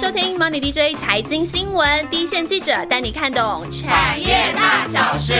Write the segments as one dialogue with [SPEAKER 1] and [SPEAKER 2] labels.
[SPEAKER 1] 收听 Money DJ 财经新闻，第一线记者带你看懂产业大小事。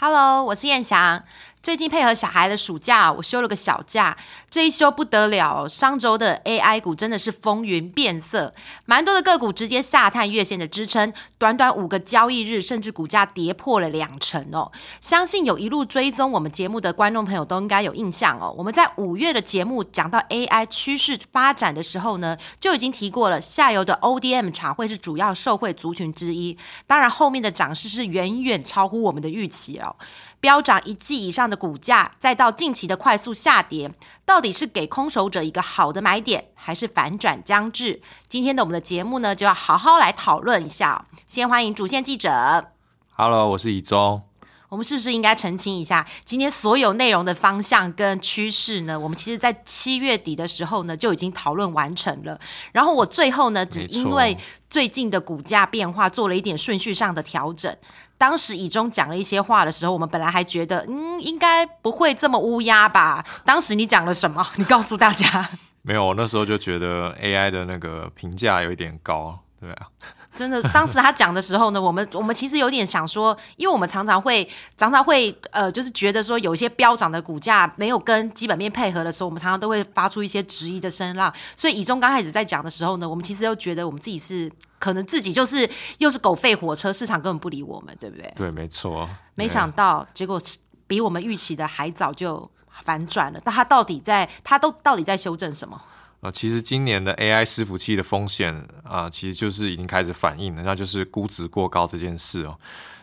[SPEAKER 2] Hello，我是燕翔。最近配合小孩的暑假，我休了个小假。这一休不得了，上周的 AI 股真的是风云变色，蛮多的个股直接下探月线的支撑，短短五个交易日，甚至股价跌破了两成哦。相信有一路追踪我们节目的观众朋友都应该有印象哦。我们在五月的节目讲到 AI 趋势发展的时候呢，就已经提过了，下游的 ODM 厂会是主要受惠族群之一。当然，后面的涨势是远远超乎我们的预期哦。飙涨一季以上的股价，再到近期的快速下跌，到底是给空手者一个好的买点，还是反转将至？今天的我们的节目呢，就要好好来讨论一下。先欢迎主线记者
[SPEAKER 3] ，Hello，我是以中。
[SPEAKER 2] 我们是不是应该澄清一下，今天所有内容的方向跟趋势呢？我们其实在七月底的时候呢，就已经讨论完成了。然后我最后呢，只因为最近的股价变化，做了一点顺序上的调整。当时以中讲了一些话的时候，我们本来还觉得，嗯，应该不会这么乌鸦吧？当时你讲了什么？你告诉大家。
[SPEAKER 3] 没有，那时候就觉得 AI 的那个评价有一点高，对啊。
[SPEAKER 2] 真的，当时他讲的时候呢，我们我们其实有点想说，因为我们常常会常常会呃，就是觉得说有一些飙涨的股价没有跟基本面配合的时候，我们常常都会发出一些质疑的声浪。所以以中刚开始在讲的时候呢，我们其实又觉得我们自己是。可能自己就是又是狗吠火车，市场根本不理我们，对不对？
[SPEAKER 3] 对，没错。
[SPEAKER 2] 没想到结果比我们预期的还早就反转了。但它到底在它都到底在修正什么？
[SPEAKER 3] 啊，其实今年的 AI 伺服器的风险啊，其实就是已经开始反映了，那就是估值过高这件事哦。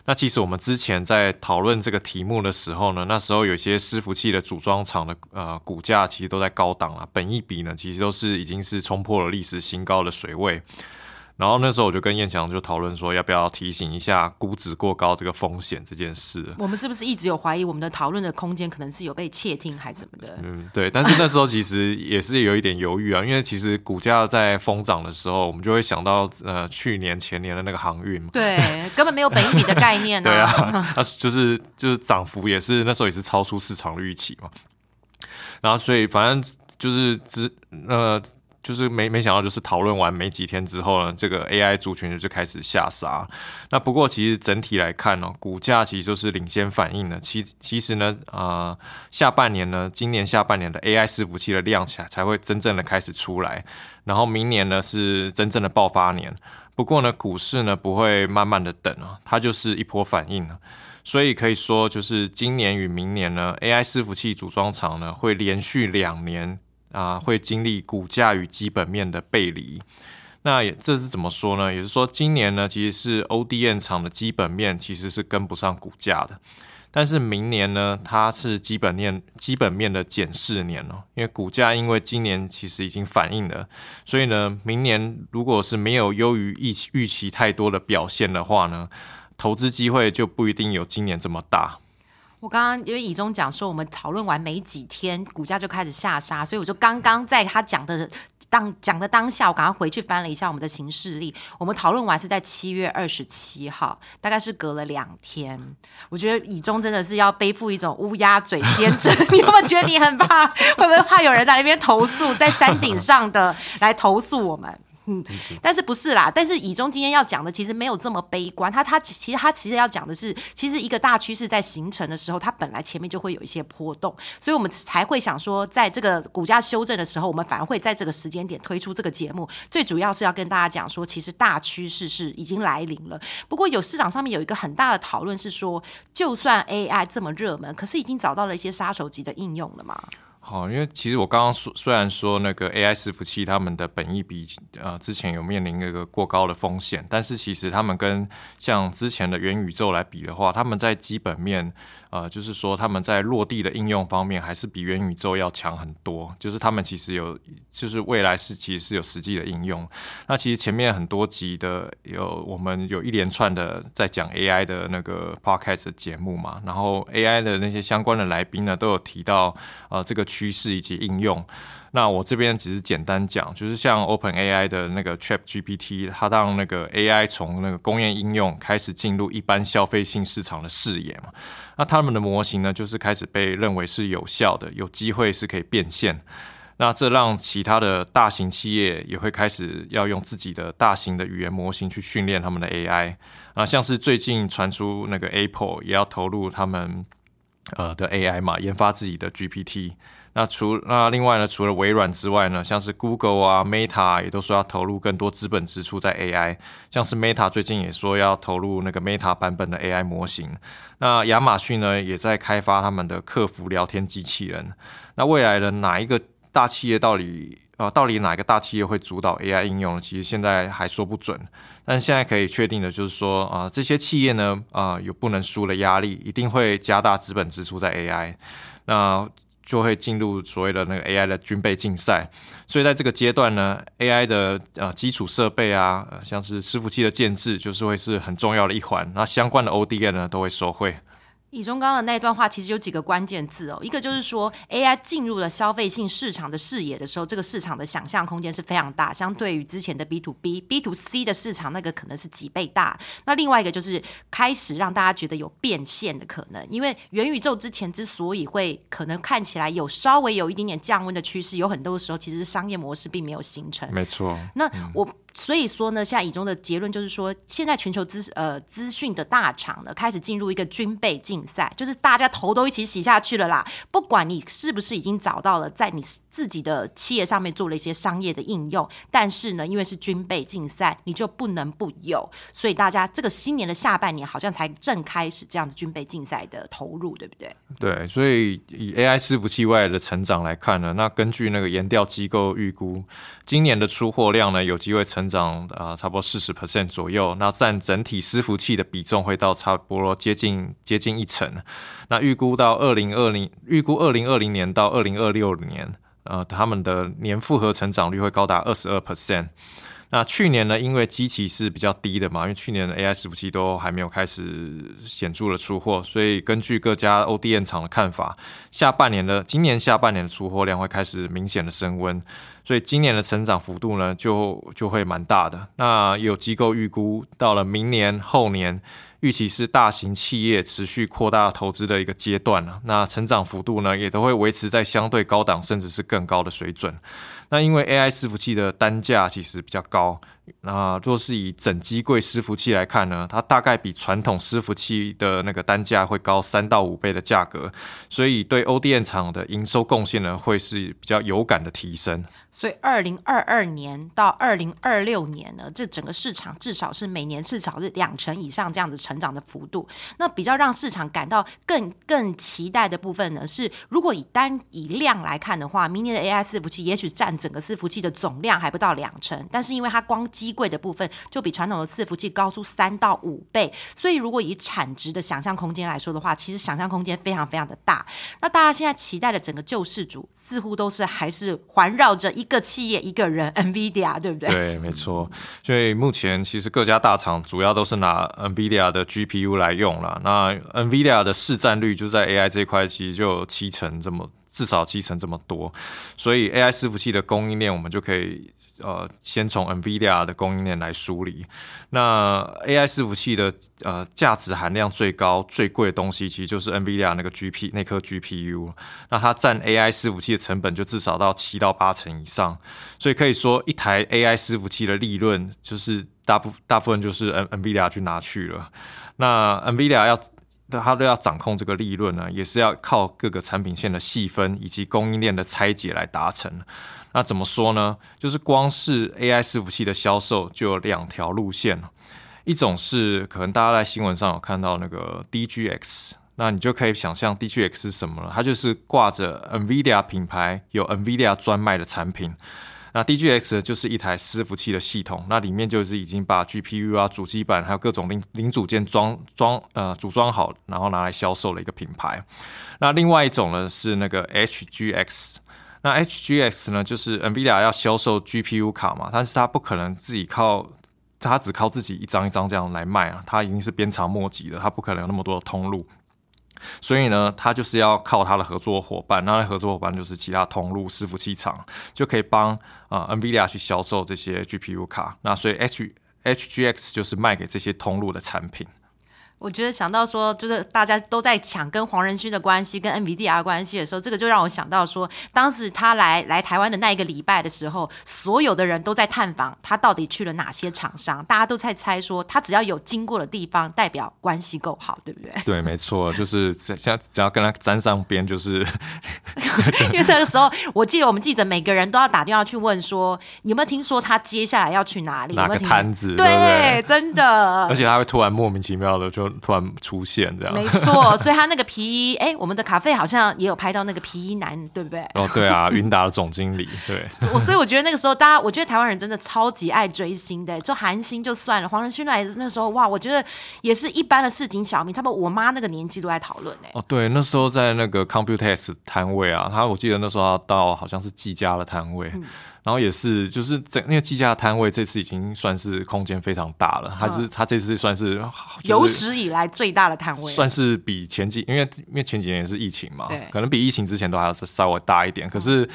[SPEAKER 3] 那其实我们之前在讨论这个题目的时候呢，那时候有些伺服器的组装厂的呃股价其实都在高档了，本一比呢其实都是已经是冲破了历史新高的水位。然后那时候我就跟燕翔就讨论说，要不要提醒一下估值过高这个风险这件事。
[SPEAKER 2] 我们是不是一直有怀疑我们的讨论的空间可能是有被窃听还是什么的？
[SPEAKER 3] 嗯，对。但是那时候其实也是有一点犹豫啊，因为其实股价在疯涨的时候，我们就会想到呃去年前年的那个航运嘛。
[SPEAKER 2] 对，根本没有本一比的概念。
[SPEAKER 3] 对啊，那就是就是涨幅也是那时候也是超出市场的预期嘛。然后所以反正就是只呃。就是没没想到，就是讨论完没几天之后呢，这个 AI 族群就开始下杀。那不过其实整体来看呢，股价其实就是领先反应的。其其实呢，呃，下半年呢，今年下半年的 AI 伺服器的量起来才会真正的开始出来，然后明年呢是真正的爆发年。不过呢，股市呢不会慢慢的等啊，它就是一波反应了。所以可以说，就是今年与明年呢，AI 伺服器组装厂呢会连续两年。啊，会经历股价与基本面的背离。那也这是怎么说呢？也是说，今年呢，其实是 ODN 厂的基本面其实是跟不上股价的。但是明年呢，它是基本面基本面的检视年哦，因为股价因为今年其实已经反映了，所以呢，明年如果是没有优于预期预期太多的表现的话呢，投资机会就不一定有今年这么大。
[SPEAKER 2] 我刚刚因为以中讲说，我们讨论完没几天，股价就开始下杀，所以我就刚刚在他讲的当讲的当下，我赶快回去翻了一下我们的行事历。我们讨论完是在七月二十七号，大概是隔了两天。我觉得以中真的是要背负一种乌鸦嘴先知，你有没有觉得你很怕？会不会怕有人在那边投诉，在山顶上的来投诉我们？嗯，但是不是啦？但是以中今天要讲的其实没有这么悲观，他他其实他其实要讲的是，其实一个大趋势在形成的时候，它本来前面就会有一些波动，所以我们才会想说，在这个股价修正的时候，我们反而会在这个时间点推出这个节目，最主要是要跟大家讲说，其实大趋势是已经来临了。不过有市场上面有一个很大的讨论是说，就算 AI 这么热门，可是已经找到了一些杀手级的应用了吗？
[SPEAKER 3] 好，因为其实我刚刚说，虽然说那个 AI 伺服器他们的本意比呃之前有面临一个过高的风险，但是其实他们跟像之前的元宇宙来比的话，他们在基本面。呃，就是说他们在落地的应用方面，还是比元宇宙要强很多。就是他们其实有，就是未来是其实是有实际的应用。那其实前面很多集的有，我们有一连串的在讲 AI 的那个 podcast 节目嘛，然后 AI 的那些相关的来宾呢，都有提到呃这个趋势以及应用。那我这边只是简单讲，就是像 Open AI 的那个 Chat GPT，它让那个 AI 从那个工业应用开始进入一般消费性市场的视野嘛。那他们的模型呢，就是开始被认为是有效的，有机会是可以变现。那这让其他的大型企业也会开始要用自己的大型的语言模型去训练他们的 AI。啊，像是最近传出那个 Apple 也要投入他们呃的 AI 嘛，研发自己的 GPT。那除那另外呢，除了微软之外呢，像是 Google 啊、Meta 也都说要投入更多资本支出在 AI。像是 Meta 最近也说要投入那个 Meta 版本的 AI 模型。那亚马逊呢，也在开发他们的客服聊天机器人。那未来的哪一个大企业到底啊，到底哪个大企业会主导 AI 应用？其实现在还说不准。但现在可以确定的就是说啊，这些企业呢啊，有不能输的压力，一定会加大资本支出在 AI。那就会进入所谓的那个 AI 的军备竞赛，所以在这个阶段呢，AI 的呃基础设备啊，像是伺服器的建制，就是会是很重要的一环。那相关的 ODN 呢，都会收回。
[SPEAKER 2] 以中刚的那段话其实有几个关键字哦，一个就是说 AI 进入了消费性市场的视野的时候，这个市场的想象空间是非常大，相对于之前的 B to B、B to C 的市场，那个可能是几倍大。那另外一个就是开始让大家觉得有变现的可能，因为元宇宙之前之所以会可能看起来有稍微有一点点降温的趋势，有很多时候其实是商业模式并没有形成。
[SPEAKER 3] 没错。
[SPEAKER 2] 那我。所以说呢，现在以中的结论就是说，现在全球资呃资讯的大厂呢，开始进入一个军备竞赛，就是大家头都一起洗下去了啦。不管你是不是已经找到了在你自己的企业上面做了一些商业的应用，但是呢，因为是军备竞赛，你就不能不有。所以大家这个新年的下半年好像才正开始这样子军备竞赛的投入，对不对？
[SPEAKER 3] 对，所以以 AI 伺服器外的成长来看呢，那根据那个研调机构预估，今年的出货量呢，有机会成。增长啊，差不多四十 percent 左右，那占整体伺服器的比重会到差不多接近接近一成。那预估到二零二零，预估二零二零年到二零二六年，呃，他们的年复合成长率会高达二十二 percent。那去年呢，因为机器是比较低的嘛，因为去年的 AI 伺服器都还没有开始显著的出货，所以根据各家 ODM 厂的看法，下半年的今年下半年的出货量会开始明显的升温，所以今年的成长幅度呢，就就会蛮大的。那有机构预估，到了明年后年，预期是大型企业持续扩大投资的一个阶段了。那成长幅度呢，也都会维持在相对高档，甚至是更高的水准。那因为 AI 伺服器的单价其实比较高，那若是以整机柜伺服器来看呢，它大概比传统伺服器的那个单价会高三到五倍的价格，所以对 ODM 厂的营收贡献呢，会是比较有感的提升。
[SPEAKER 2] 所以，二零二二年到二零二六年呢，这整个市场至少是每年至少是两成以上这样子成长的幅度。那比较让市场感到更更期待的部分呢，是如果以单以量来看的话，明年的 AI 伺服器也许占整个伺服器的总量还不到两成，但是因为它光机柜的部分就比传统的伺服器高出三到五倍，所以如果以产值的想象空间来说的话，其实想象空间非常非常的大。那大家现在期待的整个救世主，似乎都是还是环绕着。一个企业一个人，NVIDIA 对不对？
[SPEAKER 3] 对，没错。所以目前其实各家大厂主要都是拿 NVIDIA 的 GPU 来用了。那 NVIDIA 的市占率就在 AI 这块，其实就七成这么，至少七成这么多。所以 AI 伺服器的供应链，我们就可以。呃，先从 NVIDIA 的供应链来梳理。那 AI 伺服器的呃价值含量最高、最贵的东西，其实就是 NVIDIA 那个 GP 那颗 GPU。那它占 AI 伺服器的成本就至少到七到八成以上。所以可以说，一台 AI 伺服器的利润，就是大部大部分就是 N NVIDIA 去拿去了。那 NVIDIA 要它都要掌控这个利润呢，也是要靠各个产品线的细分以及供应链的拆解来达成。那怎么说呢？就是光是 AI 伺服器的销售就有两条路线一种是可能大家在新闻上有看到那个 DGX，那你就可以想象 DGX 是什么了。它就是挂着 NVIDIA 品牌，有 NVIDIA 专卖的产品。那 DGX 就是一台伺服器的系统，那里面就是已经把 GPU 啊、主机板还有各种零零组件装装呃组装好，然后拿来销售的一个品牌。那另外一种呢是那个 HGX。那 HGX 呢，就是 NVIDIA 要销售 GPU 卡嘛，但是它不可能自己靠，它只靠自己一张一张这样来卖啊，它已经是鞭长莫及的，它不可能有那么多的通路，所以呢，他就是要靠他的合作伙伴，那合作伙伴就是其他通路伺服器厂，就可以帮啊 NVIDIA 去销售这些 GPU 卡，那所以 H HGX 就是卖给这些通路的产品。
[SPEAKER 2] 我觉得想到说，就是大家都在抢跟黄仁勋的关系、跟的关系的时候，这个就让我想到说，当时他来来台湾的那一个礼拜的时候，所有的人都在探访他到底去了哪些厂商，大家都在猜说，他只要有经过的地方，代表关系够好，对不对？
[SPEAKER 3] 对，没错，就是 现在只要跟他沾上边，就是
[SPEAKER 2] 因为那个时候，我记得我们记者每个人都要打电话去问说，有没有听说他接下来要去哪里？
[SPEAKER 3] 哪个摊子，对
[SPEAKER 2] 对，
[SPEAKER 3] 对？
[SPEAKER 2] 真的
[SPEAKER 3] 而。且他会突然莫名其妙的就突然出现这样。
[SPEAKER 2] 没错，所以他那个皮衣，哎，我们的卡费好像也有拍到那个皮衣男，对不对？
[SPEAKER 3] 哦，对啊，云达的总经理，对，
[SPEAKER 2] 我所以我觉得那个时候，大家我觉得台湾人真的超级爱追星的，就韩星就算了，黄仁勋来那时候，哇，我觉得也是一般的市井小民，差不多我妈那个年纪都在讨论哎。
[SPEAKER 3] 哦，对，那时候在那个 Computex 摊位啊，他我记得那时候要到好像是技嘉的摊位，
[SPEAKER 2] 嗯
[SPEAKER 3] 然后也是就是整那个计价摊位这次已经算是空间非常大了，它是它这次算是、就是
[SPEAKER 2] 有史以来最大的摊位，
[SPEAKER 3] 算是比前几，因为因为前几年也是疫情嘛
[SPEAKER 2] 对，
[SPEAKER 3] 可能比疫情之前都还要是稍微大一点。可是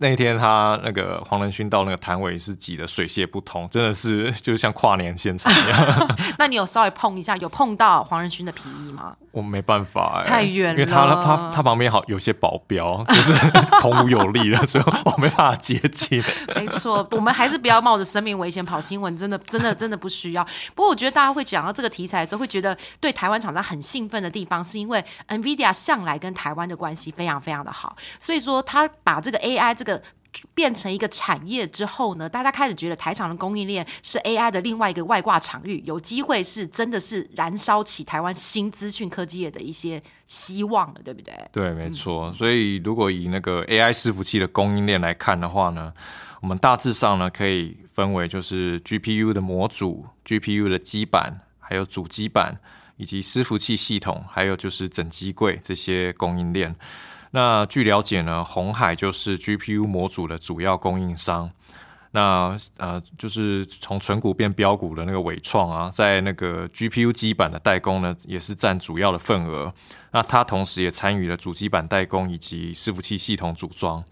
[SPEAKER 3] 那一天他那个黄仁勋到那个摊位是挤得水泄不通，真的是就是像跨年现场一样。
[SPEAKER 2] 那你有稍微碰一下，有碰到黄仁勋的皮衣吗？
[SPEAKER 3] 我没办法、欸，
[SPEAKER 2] 太远了
[SPEAKER 3] 因为他他他旁边好有些保镖，就是 孔武有力的，所以我没办法接近。
[SPEAKER 2] 没错，我们还是不要冒着生命危险跑新闻，真的真的真的不需要。不过我觉得大家会讲到这个题材的时候，会觉得对台湾厂商很兴奋的地方，是因为 NVIDIA 向来跟台湾的关系非常非常的好，所以说他把这个 AI 这个。变成一个产业之后呢，大家开始觉得台厂的供应链是 AI 的另外一个外挂场域，有机会是真的是燃烧起台湾新资讯科技业的一些希望的，对不对？
[SPEAKER 3] 对，没错。所以如果以那个 AI 伺服器的供应链来看的话呢，我们大致上呢可以分为就是 GPU 的模组、GPU 的基板，还有主机板，以及伺服器系统，还有就是整机柜这些供应链。那据了解呢，红海就是 GPU 模组的主要供应商。那呃，就是从纯股变标股的那个伟创啊，在那个 GPU 基板的代工呢，也是占主要的份额。那它同时也参与了主机板代工以及伺服器系统组装。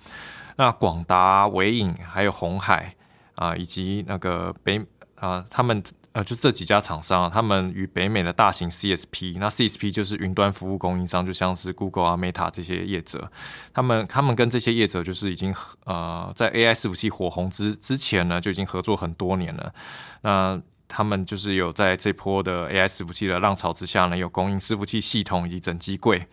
[SPEAKER 3] 那广达、伟影还有红海啊、以及那个北啊、他们呃，就这几家厂商啊，他们与北美的大型 CSP，那 CSP 就是云端服务供应商，就像是 Google 啊、Meta 这些业者，他们他们跟这些业者就是已经呃在 AI 伺服器火红之之前呢，就已经合作很多年了。那他们就是有在这波的 AI 伺服器的浪潮之下呢，有供应伺服器系统以及整机柜。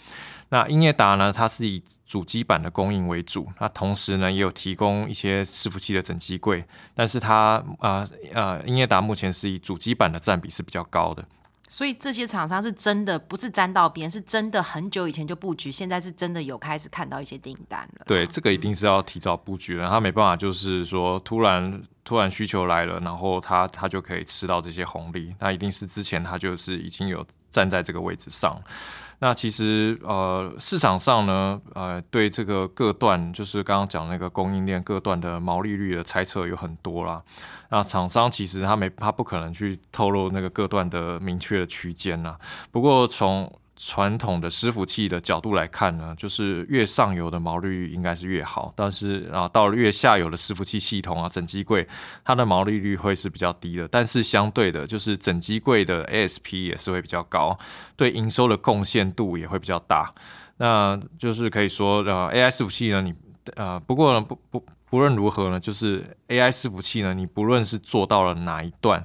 [SPEAKER 3] 那英业达呢，它是以主机板的供应为主，那同时呢也有提供一些伺服器的整机柜，但是它呃呃英业达目前是以主机板的占比是比较高的。
[SPEAKER 2] 所以这些厂商是真的不是沾到边，是真的很久以前就布局，现在是真的有开始看到一些订单了。
[SPEAKER 3] 对，这个一定是要提早布局了，他没办法就是说突然突然需求来了，然后他他就可以吃到这些红利，那一定是之前他就是已经有站在这个位置上。那其实呃市场上呢，呃对这个各段就是刚刚讲那个供应链各段的毛利率的猜测有很多啦。那厂商其实他没他不可能去透露那个各段的明确的区间呐。不过从传统的伺服器的角度来看呢，就是越上游的毛利率应该是越好，但是啊，到了越下游的伺服器系统啊，整机柜它的毛利率会是比较低的，但是相对的，就是整机柜的 ASP 也是会比较高，对营收的贡献度也会比较大。那就是可以说，呃，AI 伺服器呢，你呃，不过呢，不不不论如何呢，就是 AI 伺服器呢，你不论是做到了哪一段。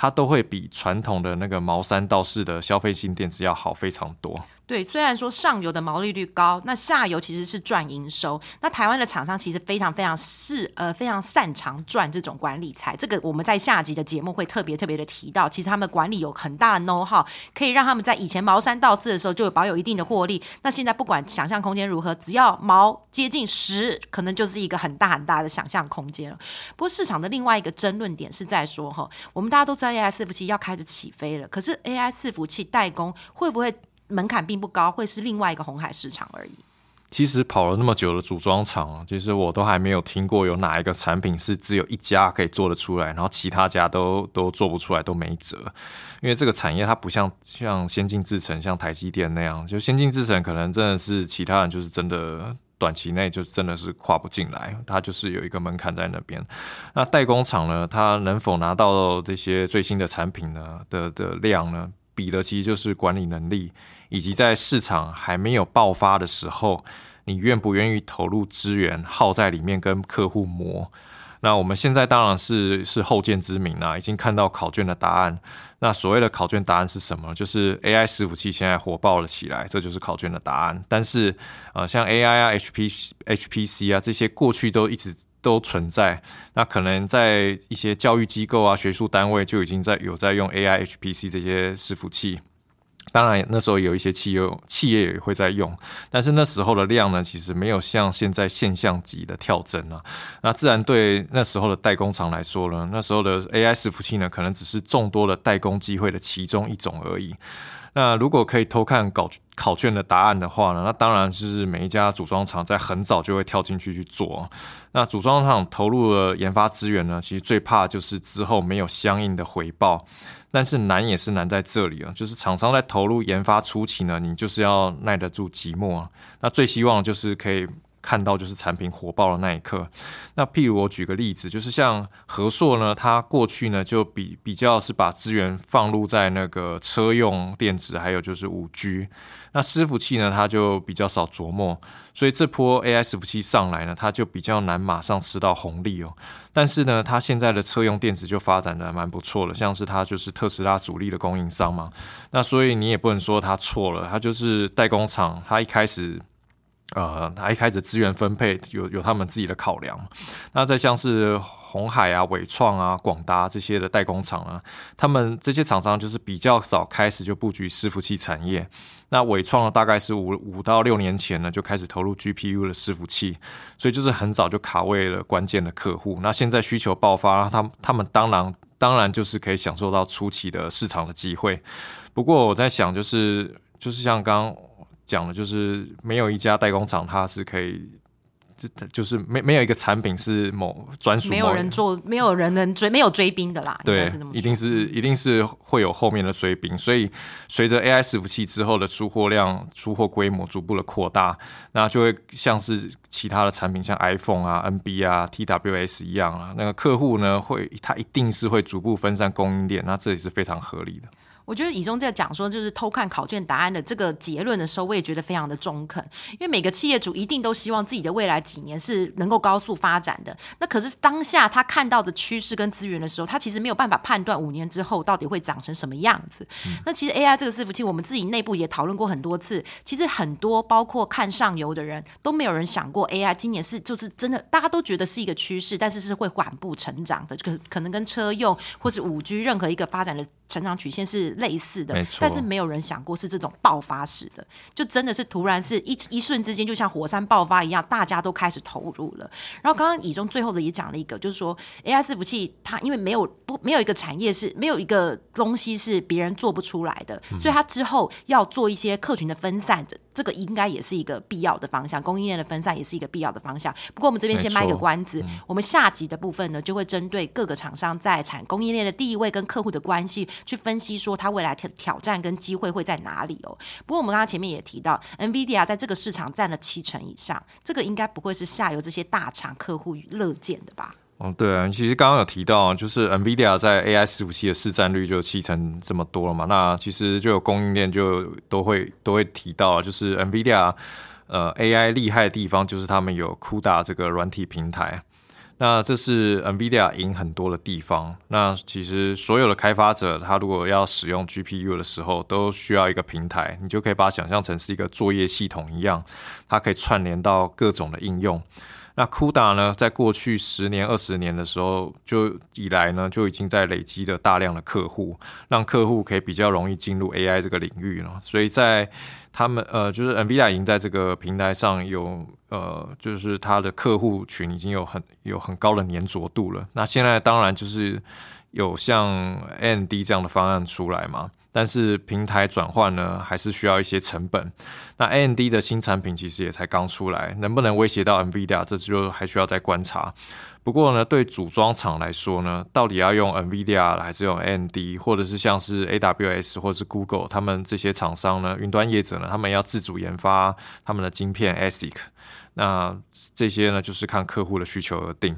[SPEAKER 3] 它都会比传统的那个毛三到四的消费性电子要好非常多。
[SPEAKER 2] 对，虽然说上游的毛利率高，那下游其实是赚营收。那台湾的厂商其实非常非常是呃非常擅长赚这种管理财，这个我们在下集的节目会特别特别的提到。其实他们管理有很大的 know how，可以让他们在以前毛三到四的时候就有保有一定的获利。那现在不管想象空间如何，只要毛接近十，可能就是一个很大很大的想象空间了。不过市场的另外一个争论点是在说哈，我们大家都知道 AI 伺服器要开始起飞了，可是 AI 伺服器代工会不会？门槛并不高，会是另外一个红海市场而已。
[SPEAKER 3] 其实跑了那么久的组装厂，其实我都还没有听过有哪一个产品是只有一家可以做得出来，然后其他家都都做不出来，都没辙。因为这个产业它不像像先进制程，像台积电那样，就先进制程可能真的是其他人就是真的短期内就真的是跨不进来，它就是有一个门槛在那边。那代工厂呢，它能否拿到这些最新的产品呢的的量呢？比的其实就是管理能力，以及在市场还没有爆发的时候，你愿不愿意投入资源耗在里面跟客户磨。那我们现在当然是是后见之明啦，已经看到考卷的答案。那所谓的考卷答案是什么？就是 AI 伺服器现在火爆了起来，这就是考卷的答案。但是，呃，像 AI 啊、HP、HPC 啊这些过去都一直都存在。那可能在一些教育机构啊、学术单位就已经在有在用 AI、HPC 这些伺服器。当然，那时候有一些企业企业也会在用，但是那时候的量呢，其实没有像现在现象级的跳增啊。那自然对那时候的代工厂来说呢，那时候的 AI 伺服器呢，可能只是众多的代工机会的其中一种而已。那如果可以偷看搞考卷的答案的话呢，那当然是每一家组装厂在很早就会跳进去去做。那组装厂投入了研发资源呢，其实最怕就是之后没有相应的回报。但是难也是难在这里啊，就是厂商在投入研发初期呢，你就是要耐得住寂寞。那最希望就是可以看到就是产品火爆的那一刻。那譬如我举个例子，就是像和硕呢，它过去呢就比比较是把资源放入在那个车用电子，还有就是五 G。那伺服器呢，它就比较少琢磨，所以这波 AI 伺服器上来呢，它就比较难马上吃到红利哦。但是呢，它现在的车用电子就发展的蛮不错的，像是它就是特斯拉主力的供应商嘛。那所以你也不能说它错了，它就是代工厂，它一开始。呃，他一开始资源分配有有他们自己的考量，那再像是红海啊、伟创啊、广达这些的代工厂啊，他们这些厂商就是比较早开始就布局伺服器产业。那伟创呢，大概是五五到六年前呢就开始投入 GPU 的伺服器，所以就是很早就卡位了关键的客户。那现在需求爆发，他他们当然当然就是可以享受到初期的市场的机会。不过我在想，就是就是像刚。讲的就是没有一家代工厂，它是可以，就就是没没有一个产品是某专属，
[SPEAKER 2] 没有人做，没有人能追，没有追兵的啦。
[SPEAKER 3] 对，一定是一定是会有后面的追兵。所以随着 AI 伺服器之后的出货量、出货规模逐步的扩大，那就会像是其他的产品，像 iPhone 啊、NB 啊、TWS 一样啊，那个客户呢会，他一定是会逐步分散供应链，那这也是非常合理的。
[SPEAKER 2] 我觉得以中在讲说，就是偷看考卷答案的这个结论的时候，我也觉得非常的中肯。因为每个企业主一定都希望自己的未来几年是能够高速发展的。那可是当下他看到的趋势跟资源的时候，他其实没有办法判断五年之后到底会长成什么样子。那其实 AI 这个伺服器，我们自己内部也讨论过很多次。其实很多包括看上游的人都没有人想过 AI 今年是就是真的，大家都觉得是一个趋势，但是是会缓步成长的。可可能跟车用或是五 G 任何一个发展的。成长曲线是类似的，但是没有人想过是这种爆发式的，就真的是突然是一一瞬之间，就像火山爆发一样，大家都开始投入了。然后刚刚以中最后的也讲了一个，就是说 AI 伺服器它因为没有不没有一个产业是没有一个东西是别人做不出来的，所以它之后要做一些客群的分散，这这个应该也是一个必要的方向，供应链的分散也是一个必要的方向。不过我们这边先卖个关子，我们下集的部分呢，就会针对各个厂商在产供应链的地位跟客户的关系。去分析说它未来挑挑战跟机会会在哪里哦。不过我们刚刚前面也提到，NVIDIA 在这个市场占了七成以上，这个应该不会是下游这些大厂客户乐见的吧？
[SPEAKER 3] 哦，对啊，其实刚刚有提到，就是 NVIDIA 在 AI 伺服器的市占率就七成这么多了嘛。那其实就有供应链就都会都会提到，就是 NVIDIA 呃 AI 厉害的地方，就是他们有 CUDA 这个软体平台。那这是 NVIDIA 赢很多的地方。那其实所有的开发者，他如果要使用 GPU 的时候，都需要一个平台。你就可以把它想象成是一个作业系统一样，它可以串联到各种的应用。那 CUDA 呢，在过去十年、二十年的时候就以来呢，就已经在累积了大量的客户，让客户可以比较容易进入 AI 这个领域了。所以在他们呃，就是 NVIDIA 已经在这个平台上有呃，就是它的客户群已经有很有很高的粘着度了。那现在当然就是有像 AMD 这样的方案出来嘛，但是平台转换呢，还是需要一些成本。那 AMD 的新产品其实也才刚出来，能不能威胁到 NVIDIA，这就还需要再观察。不过呢，对组装厂来说呢，到底要用 NVIDIA 还是用 AMD，或者是像是 AWS 或是 Google，他们这些厂商呢，云端业者呢，他们要自主研发他们的晶片 ASIC，那这些呢，就是看客户的需求而定。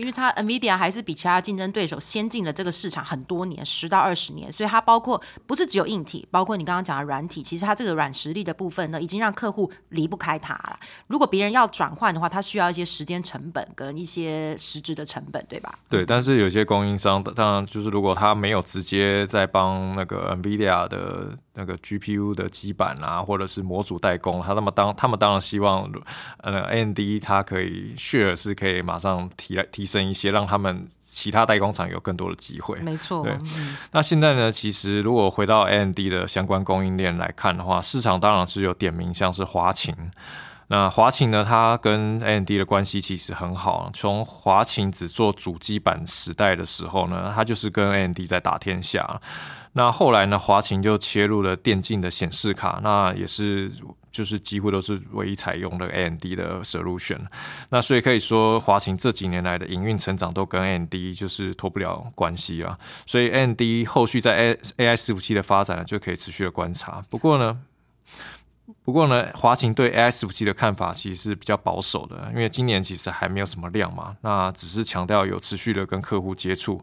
[SPEAKER 2] 因为它 NVIDIA 还是比其他竞争对手先进了这个市场很多年，十到二十年，所以它包括不是只有硬体，包括你刚刚讲的软体，其实它这个软实力的部分呢，已经让客户离不开它了。如果别人要转换的话，它需要一些时间成本跟一些实质的成本，对吧？
[SPEAKER 3] 对，但是有些供应商，当然就是如果他没有直接在帮那个 NVIDIA 的那个 GPU 的基板啊，或者是模组代工，他那么当他们当然希望呃 AMD 它可以 share 是可以马上提提升一些，让他们其他代工厂有更多的机会。
[SPEAKER 2] 没错，
[SPEAKER 3] 对
[SPEAKER 2] 嗯
[SPEAKER 3] 那现在呢，其实如果回到 AMD 的相关供应链来看的话，市场当然是有点名，像是华擎。那华擎呢，它跟 AMD 的关系其实很好。从华擎只做主机板时代的时候呢，它就是跟 AMD 在打天下。那后来呢，华擎就切入了电竞的显示卡，那也是就是几乎都是唯一采用的 AMD 的 solution。那所以可以说，华擎这几年来的营运成长都跟 AMD 就是脱不了关系了。所以 AMD 后续在 A AI 伺服器的发展呢，就可以持续的观察。不过呢，不过呢，华擎对 AI 伺服器的看法其实是比较保守的，因为今年其实还没有什么量嘛，那只是强调有持续的跟客户接触。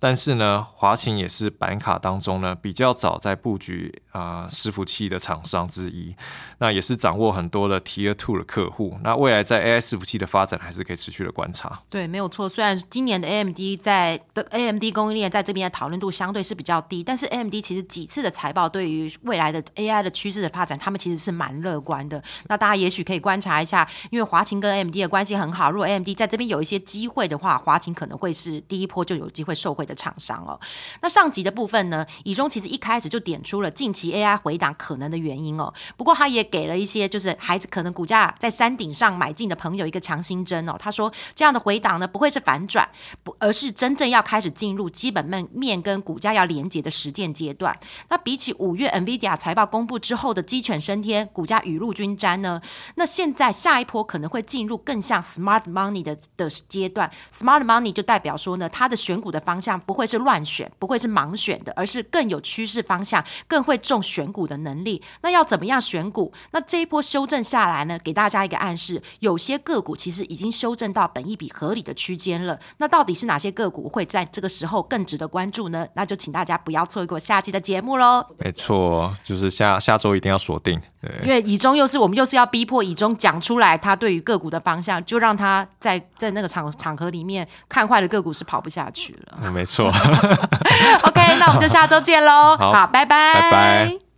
[SPEAKER 3] 但是呢，华擎也是板卡当中呢比较早在布局啊、伺服器的厂商之一，那也是掌握很多的 Tier Two 的客户。那未来在 AI 伺服器的发展还是可以持续的观察。
[SPEAKER 2] 对，没有错。虽然今年的 AMD 在的 AMD 供应链在这边的讨论度相对是比较低，但是 AMD 其实几次的财报对于未来的 AI 的趋势的发展，他们其实是蛮乐观的。那大家也许可以观察一下，因为华擎跟 AMD 的关系很好，如果 AMD 在这边有一些机会的话，华擎可能会是第一波就有机会受惠的厂商哦。那上集的部分呢，以中其实一开始就点出了近期 AI 回档可能的原因哦。不过他也给了一些就是孩子可能股价在山顶上买进的朋友一个强心针哦。他说这样的回档呢不会是反转，不而是真正要开始进入基本面面跟股价要连接的实践阶段。那比起五月 NVIDIA 财报公布之后的鸡犬升天，股价雨露均沾呢，那现在下一波可能会进入更像 Smart Money 的的阶段。Smart Money 就代表说呢，它的选股的方向不会是乱选，不会是盲选的，而是更有趋势方向，更会重选股的能力。那要怎么样选股？那这一波修正下来呢，给大家一个暗示，有些个股其实已经修正到本一比合理的区间了。那到底是哪些个股会在这个时候更值得关注呢？那就请大家不要错过下期的节目喽。
[SPEAKER 3] 没错，就是下下周一定要锁定。对。
[SPEAKER 2] 因为以中又是我们又是要逼迫以中讲出来他对于个股的方向，就让他在在那个场场合里面看坏的个股是跑不下去了。
[SPEAKER 3] 嗯没错，
[SPEAKER 2] OK，那我们就下周见喽。
[SPEAKER 3] 好
[SPEAKER 2] 好，拜拜，
[SPEAKER 3] 拜拜。